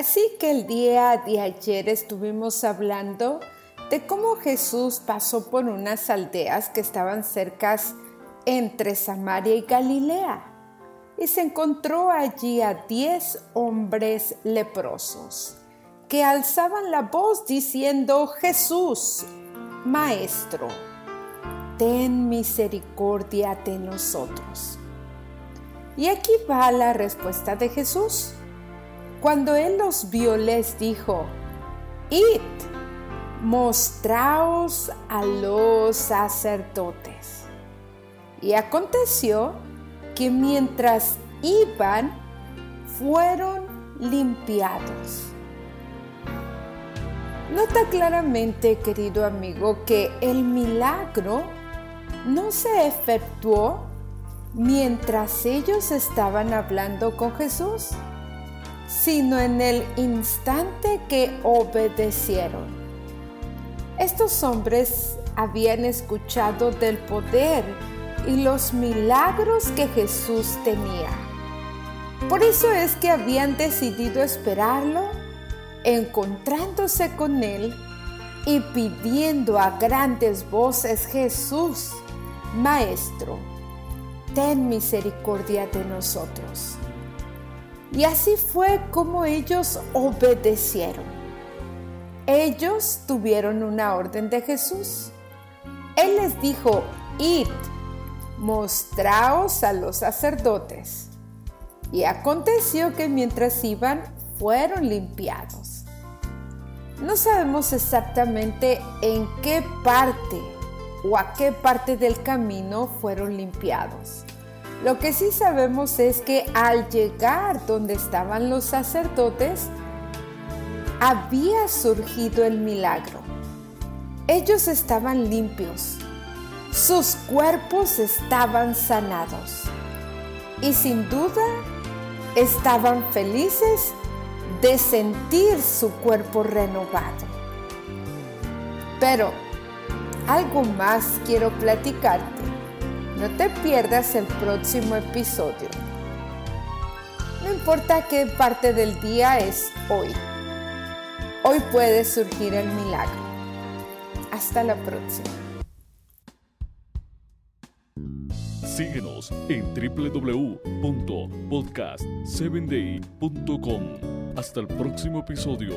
Así que el día de ayer estuvimos hablando de cómo Jesús pasó por unas aldeas que estaban cercas entre Samaria y Galilea y se encontró allí a diez hombres leprosos que alzaban la voz diciendo, Jesús, Maestro, ten misericordia de nosotros. Y aquí va la respuesta de Jesús. Cuando él los vio, les dijo, Id, mostraos a los sacerdotes. Y aconteció que mientras iban, fueron limpiados. Nota claramente, querido amigo, que el milagro no se efectuó mientras ellos estaban hablando con Jesús sino en el instante que obedecieron. Estos hombres habían escuchado del poder y los milagros que Jesús tenía. Por eso es que habían decidido esperarlo, encontrándose con él y pidiendo a grandes voces, Jesús, Maestro, ten misericordia de nosotros. Y así fue como ellos obedecieron. Ellos tuvieron una orden de Jesús. Él les dijo, id, mostraos a los sacerdotes. Y aconteció que mientras iban, fueron limpiados. No sabemos exactamente en qué parte o a qué parte del camino fueron limpiados lo que sí sabemos es que al llegar donde estaban los sacerdotes, había surgido el milagro. Ellos estaban limpios, sus cuerpos estaban sanados y sin duda estaban felices de sentir su cuerpo renovado. Pero algo más quiero platicarte no te pierdas el próximo episodio. No importa qué parte del día es hoy. Hoy puede surgir el milagro. Hasta la próxima. Síguenos en www.podcast7day.com. Hasta el próximo episodio.